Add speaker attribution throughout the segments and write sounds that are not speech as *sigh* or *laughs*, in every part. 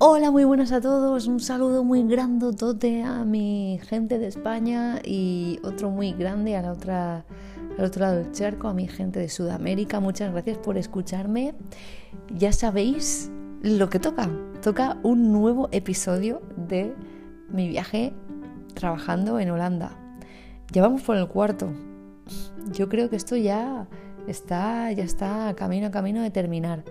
Speaker 1: Hola, muy buenas a todos. Un saludo muy grandotote a mi gente de España y otro muy grande a la otra, al otro lado del charco, a mi gente de Sudamérica. Muchas gracias por escucharme. Ya sabéis lo que toca. Toca un nuevo episodio de mi viaje trabajando en Holanda. Ya vamos por el cuarto. Yo creo que esto ya está, ya está camino a camino de terminar.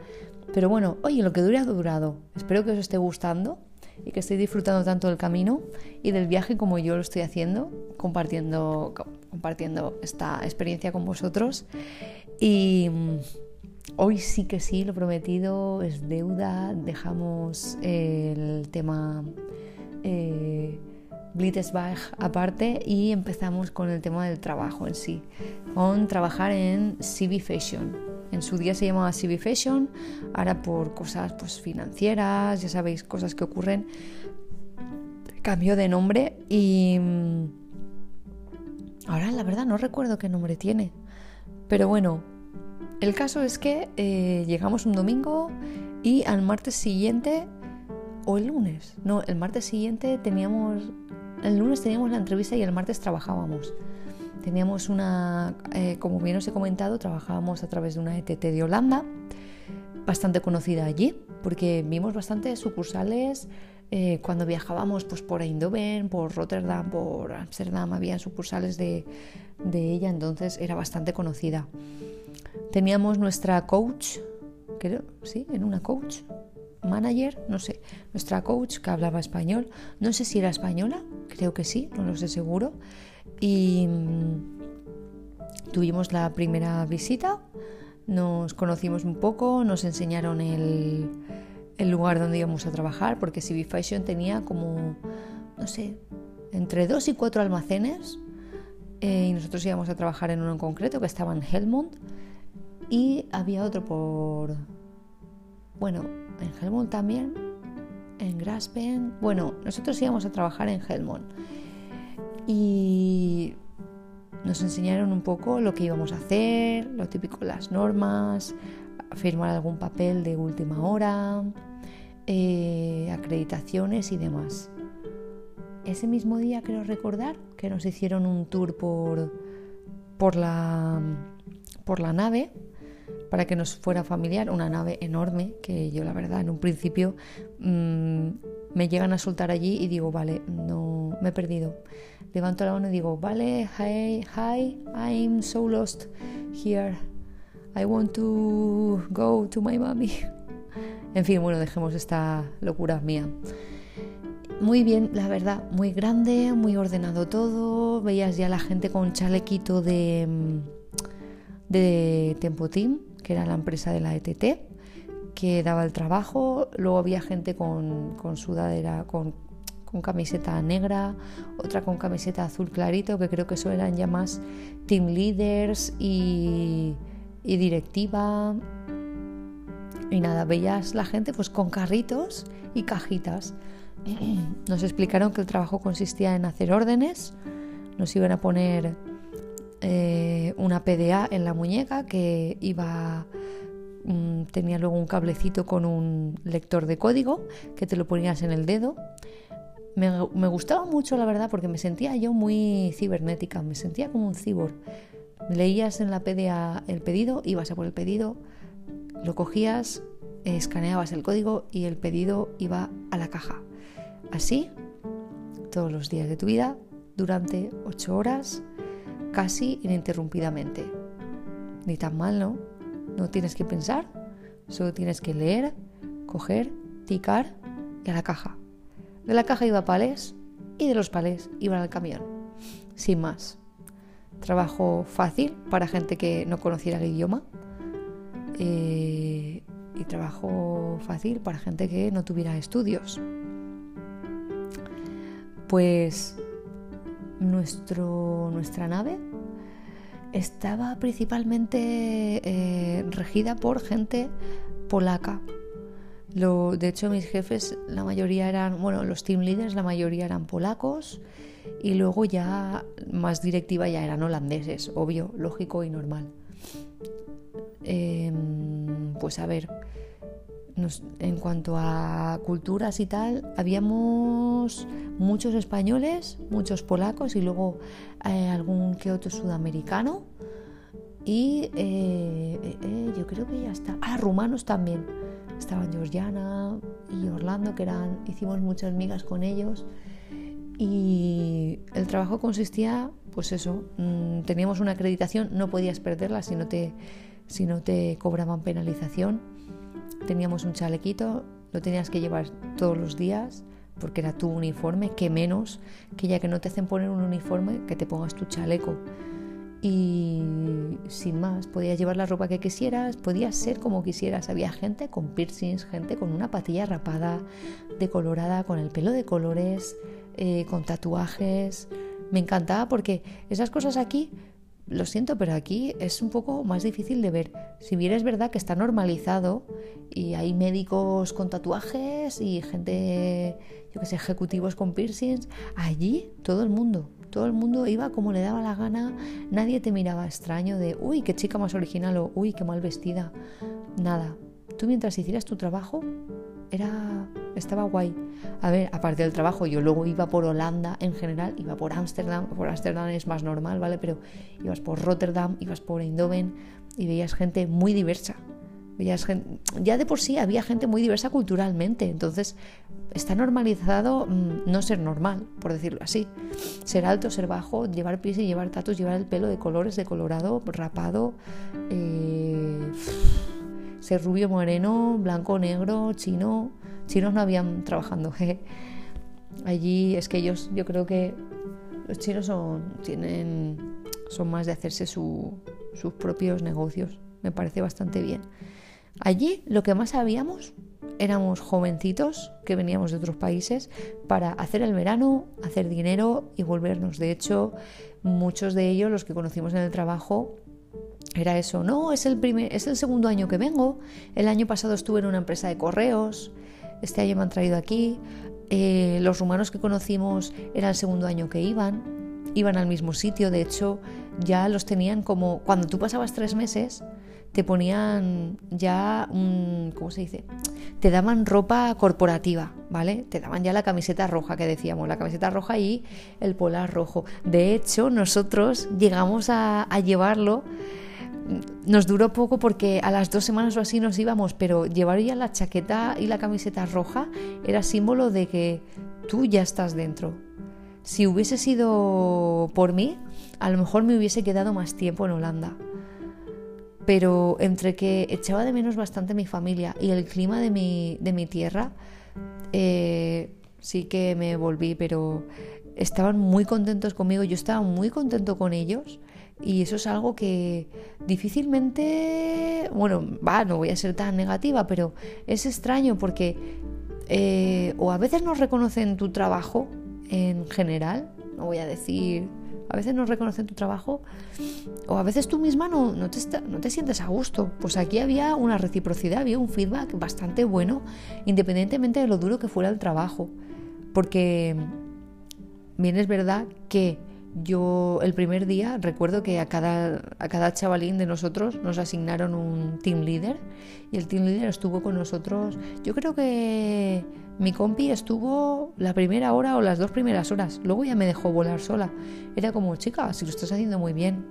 Speaker 1: Pero bueno, oye, lo que dure ha durado. Espero que os esté gustando y que estéis disfrutando tanto del camino y del viaje como yo lo estoy haciendo, compartiendo, compartiendo esta experiencia con vosotros. Y mm, hoy sí que sí, lo prometido es deuda. Dejamos el tema eh, Blitzbach aparte y empezamos con el tema del trabajo en sí, con trabajar en CB Fashion. En su día se llamaba CB Fashion, ahora por cosas pues, financieras, ya sabéis, cosas que ocurren, cambió de nombre y mm, ahora la verdad no recuerdo qué nombre tiene. Pero bueno, el caso es que eh, llegamos un domingo y al martes siguiente, o el lunes, no, el martes siguiente teníamos, el lunes teníamos la entrevista y el martes trabajábamos. Teníamos una, eh, como bien os he comentado, trabajábamos a través de una ETT de Holanda, bastante conocida allí, porque vimos bastantes sucursales eh, cuando viajábamos pues, por Eindhoven, por Rotterdam, por Amsterdam, había sucursales de, de ella, entonces era bastante conocida. Teníamos nuestra coach, creo, sí, en una coach, manager, no sé, nuestra coach que hablaba español, no sé si era española, creo que sí, no lo sé seguro, y mm, tuvimos la primera visita, nos conocimos un poco, nos enseñaron el, lugar donde íbamos a trabajar, porque CB Fashion tenía como, no sé, entre dos y cuatro almacenes, eh, y nosotros íbamos a trabajar en uno en concreto que estaba en Helmond, y había otro por, bueno, en Helmond también, en Graspen, bueno, nosotros íbamos a trabajar en Helmond y nos enseñaron un poco lo que íbamos a hacer, lo típico, las normas, firmar algún papel de última hora, eh, acreditaciones y demás. Ese mismo día creo recordar que nos hicieron un tour por, por, la, por la nave para que nos fuera familiar, una nave enorme que yo la verdad en un principio mm, me llegan a soltar allí y digo, vale, no me he perdido. Levanto la mano y digo, vale, hi, hi, I'm so lost here. I want to go to my mommy. *laughs* En fin, bueno, dejemos esta locura mía. Muy bien, la verdad, muy grande, muy ordenado todo. Veías ya la gente con chalequito de, de Tempo Team, que era la empresa de la ETT que daba el trabajo, luego había gente con, con sudadera, con, con, camiseta negra, otra con camiseta azul clarito, que creo que eso eran ya más team leaders y, directiva. Y nada, veías la gente pues con carritos y cajitas. *clears throat* Nos explicaron que el trabajo consistía en hacer órdenes, nos iban a poner eh, una PDA en la muñeca que iba Mm, tenía luego un cablecito con un lector de código que te lo ponías en el dedo. Me, gustaba mucho, la verdad, porque me sentía yo muy cibernética, me sentía como un cibor. Leías en la PDA el pedido, ibas a por el pedido, lo cogías, escaneabas el código y el pedido iba a la caja. Así, todos los días de tu vida, durante ocho horas, casi ininterrumpidamente. Ni tan mal, ¿no? No tienes que pensar, solo tienes que leer, coger, ticar y a la caja. De la caja iba a palés y de los palés iban al camión. Sin más. Trabajo fácil para gente que no conociera el idioma. Eh, y trabajo fácil para gente que no tuviera estudios. Pues nuestro, nuestra nave estaba principalmente eh, regida por gente polaca. De hecho, mis jefes, la mayoría eran, bueno, los team leaders, la mayoría eran polacos y luego ya más directiva ya eran holandeses, obvio, lógico y normal. Em, pues a ver, en cuanto a culturas y tal, habíamos muchos españoles, muchos polacos y luego eh, algún que otro sudamericano. Y eh, eh, yo creo que ya está. Ah, rumanos también. Estaban Georgiana y Orlando, que eran, hicimos muchas migas con ellos. Y el trabajo consistía, pues eso, mm, teníamos una acreditación, no podías perderla si no te, si no te cobraban penalización teníamos un chalequito, lo tenías que llevar todos los días porque era tu uniforme, que menos que ya que no te hacen poner un uniforme, que te pongas tu chaleco. Y sin más, podías llevar la ropa que quisieras, podías ser como quisieras. Había gente con piercings, gente con una patilla rapada, decolorada, con el pelo de colores, eh, con tatuajes. Me encantaba porque esas cosas aquí lo siento, pero aquí es un poco más difícil de ver. Si bien es verdad que está normalizado y hay médicos con tatuajes y gente, yo que sé, ejecutivos con piercings, allí todo el mundo, todo el mundo iba como le daba la gana, nadie te miraba extraño de, uy, qué chica más original o, uy, qué mal vestida. Nada. Tú mientras hicieras tu trabajo, era estaba guay. A ver, aparte del trabajo, yo luego iba por Holanda en general, iba por Ámsterdam, por Ámsterdam es más normal, ¿vale? Pero ibas por Rotterdam, ibas por Eindhoven y veías gente muy diversa. Ya de por sí había gente muy diversa culturalmente, entonces está normalizado mm, no ser normal, por decirlo así. Ser alto, ser bajo, llevar pies y llevar tatus, llevar el pelo de colores, de colorado, rapado. Eh, ser rubio, moreno, blanco, negro, chino. Chinos no habían trabajando. *laughs* Allí es que ellos, yo creo que los chinos son, tienen, son más de hacerse sus propios negocios. Me parece bastante bien. Allí lo que más sabíamos éramos jovencitos que veníamos de otros países para hacer el verano, hacer dinero y volvernos. De hecho, muchos de ellos, los que conocimos en el trabajo, era eso, no, es el, primer, es el segundo año que vengo, el año pasado estuve en una empresa de correos, este año me han traído aquí, eh, los rumanos que conocimos era el segundo año que iban, iban al mismo sitio, de hecho ya los tenían como, cuando tú pasabas tres meses, te ponían ya, un, ¿cómo se dice? Te daban ropa corporativa, ¿vale? Te daban ya la camiseta roja que decíamos, la camiseta roja y el polar rojo. De hecho, nosotros llegamos a, a llevarlo nos duró poco porque a las dos semanas o así nos íbamos, pero llevar ya la chaqueta y la camiseta roja era símbolo de que tú ya estás dentro. Si hubiese sido por mí, a lo mejor me hubiese quedado más tiempo en Holanda. Pero entre que echaba de menos bastante mi familia y el clima de mi, de mi tierra, eh, sí que me volví, pero estaban muy contentos conmigo, yo estaba muy contento con ellos y eso es algo que difícilmente, bueno, va, no voy a ser tan negativa, pero es extraño porque eh, o a veces no reconocen tu trabajo en general, no voy a decir, a veces no reconocen tu trabajo, o a veces tú misma no, te, te sientes a gusto. Pues aquí había una reciprocidad, había un feedback bastante bueno, independientemente de lo duro que fuera el trabajo. Porque bien es verdad que yo el primer día recuerdo que a cada, a cada chavalín de nosotros nos asignaron un team leader y el team leader estuvo con nosotros, yo creo que mi compi estuvo la primera hora o las dos primeras horas, luego ya me dejó volar sola. Era como, chica, si lo estás haciendo muy bien.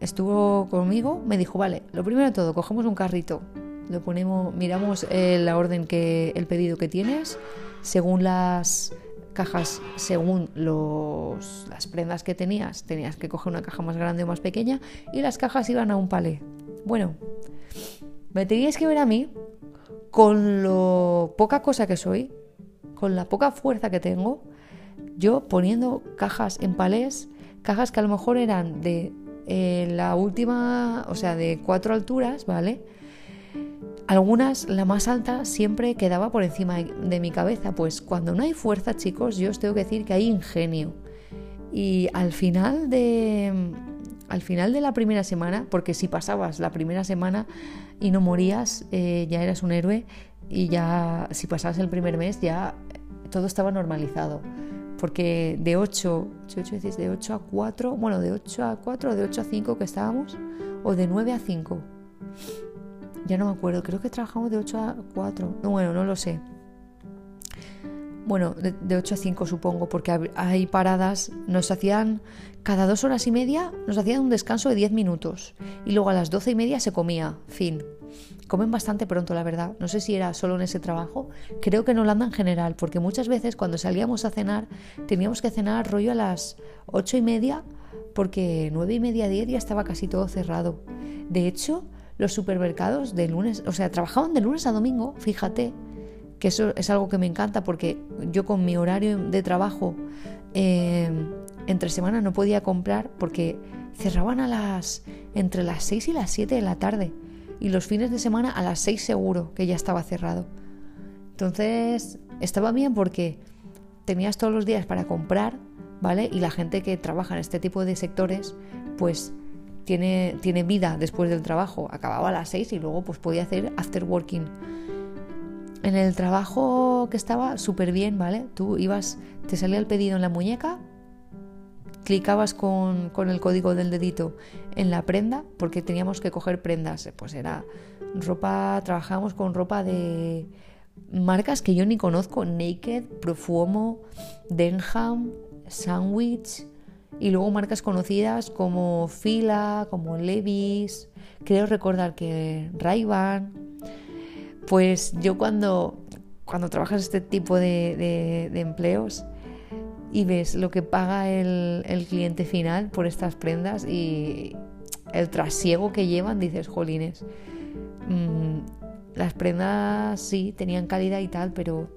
Speaker 1: Estuvo conmigo, me dijo, vale, lo primero de todo, cogemos un carrito, lo ponemos, miramos eh, la orden que, el pedido que tienes, según las cajas según los, las prendas que tenías. Tenías que coger una caja más grande o más pequeña y las cajas iban a un palé. Bueno, me teníais que ver a mí con lo poca cosa que soy, con la poca fuerza que tengo, yo poniendo cajas en palés, cajas que a lo mejor eran de eh, la última, o sea, de cuatro alturas, ¿vale? Algunas, la más alta, siempre quedaba por encima de mi cabeza. Pues cuando no hay fuerza, chicos, yo os tengo que decir que hay ingenio. Y al final de. Al final de la primera semana, porque si pasabas la primera semana y no morías, eh, ya eras un héroe. Y ya, si pasabas el primer mes, ya todo estaba normalizado. Porque de 8, de 8 a 4, bueno, de 8 a 4 o de 8 a 5 que estábamos, o de 9 a 5 Ya no me acuerdo, creo que trabajamos de 8 a 4. No, bueno, no lo sé. Bueno, de, 8 a 5 supongo, porque hay paradas, nos hacían cada dos horas y media, nos hacían un descanso de 10 minutos. Y luego a las 12 y media se comía, fin. Comen bastante pronto, la verdad. No sé si era solo en ese trabajo. Creo que en Holanda en general, porque muchas veces cuando salíamos a cenar teníamos que cenar rollo a las 8 y media, porque 9 y media, 10 ya estaba casi todo cerrado. De hecho, los supermercados de lunes, o sea, trabajaban de lunes a domingo, fíjate, que eso es algo que me encanta porque yo con mi horario de trabajo eh, entre semana no podía comprar porque cerraban a las entre las 6 y las 7 de la tarde y los fines de semana a las 6 seguro que ya estaba cerrado. Entonces estaba bien porque tenías todos los días para comprar, ¿vale? Y la gente que trabaja en este tipo de sectores, pues tiene, tiene vida después del trabajo. Acababa a las 6 y luego pues podía hacer after working. En el trabajo que estaba súper bien, ¿vale? Tú ibas, te salía el pedido en la muñeca, clicabas con, con, el código del dedito en la prenda, porque teníamos que coger prendas, pues era ropa, trabajábamos con ropa de marcas que yo ni conozco, Naked, Profumo, Denham, Sandwich, y luego marcas conocidas como Fila, como Levis, creo recordar que ray pues yo cuando, cuando trabajas este tipo de, empleos y ves lo que paga el, cliente final por estas prendas y el trasiego que llevan, dices, jolines, mm, las prendas sí tenían calidad y tal, pero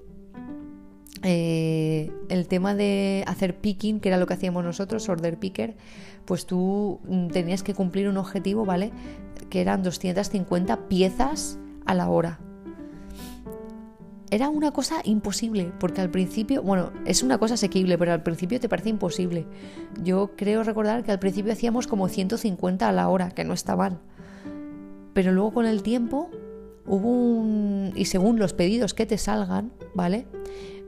Speaker 1: eh, el tema de hacer picking, que era lo que hacíamos nosotros, order picker, pues tú mm, tenías que cumplir un objetivo, ¿vale? Que eran 250 piezas a la hora era una cosa imposible, porque al principio, bueno, es una cosa asequible, pero al principio te parece imposible. Yo creo recordar que al principio hacíamos como 150 a la hora, que no está mal. Pero luego con el tiempo hubo un... y según los pedidos que te salgan, ¿vale?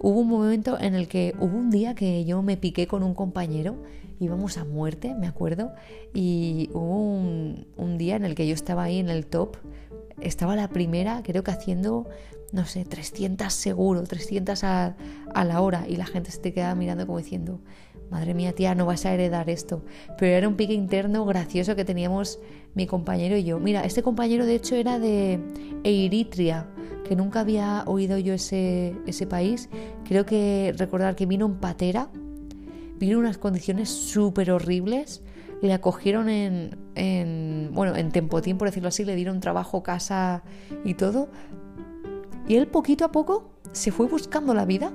Speaker 1: Hubo un momento en el que hubo un día que yo me piqué con un compañero, íbamos a muerte, me acuerdo, y hubo un, un día en el que yo estaba ahí en el top, estaba la primera, creo que haciendo no sé, 300 seguro, 300 a, la hora y la gente se te queda mirando como diciendo, madre mía tía, no vas a heredar esto. Pero era un pique interno gracioso que teníamos mi compañero y yo. Mira, este compañero de hecho era de Eritrea, que nunca había oído yo ese, ese país. Creo que recordar que vino en patera, vino en unas condiciones súper horribles. Le acogieron en, en, bueno, en Tempotín, por decirlo así, le dieron trabajo, casa y todo, y él poquito a poco se fue buscando la vida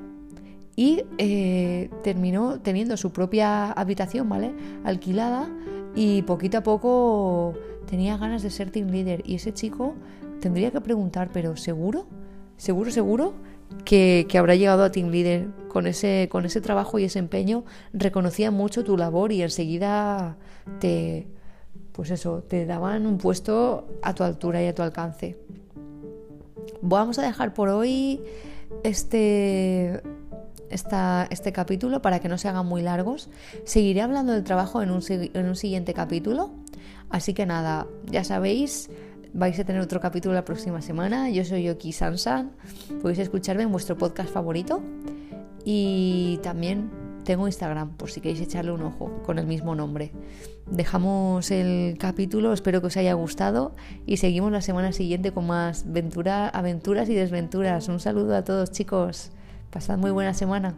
Speaker 1: y eh, terminó teniendo su propia habitación, ¿vale? Alquilada y poquito a poco tenía ganas de ser team leader. Y ese chico tendría que preguntar, pero ¿seguro? ¿Seguro, seguro? Que, que, habrá llegado a team leader con ese, con ese trabajo y ese empeño, reconocía mucho tu labor y enseguida te, pues eso, te daban un puesto a tu altura y a tu alcance. Vamos a dejar por hoy este, este capítulo para que no se hagan muy largos. Seguiré hablando del trabajo en un, en un siguiente capítulo. Así que nada, ya sabéis, vais a tener otro capítulo la próxima semana. Yo soy Yoki Sansan. Podéis escucharme en vuestro podcast favorito. Y también tengo Instagram, por si queréis echarle un ojo, con el mismo nombre. Dejamos el capítulo, espero que os haya gustado y seguimos la semana siguiente con más aventuras y desventuras. Un saludo a todos chicos, pasad muy buena semana.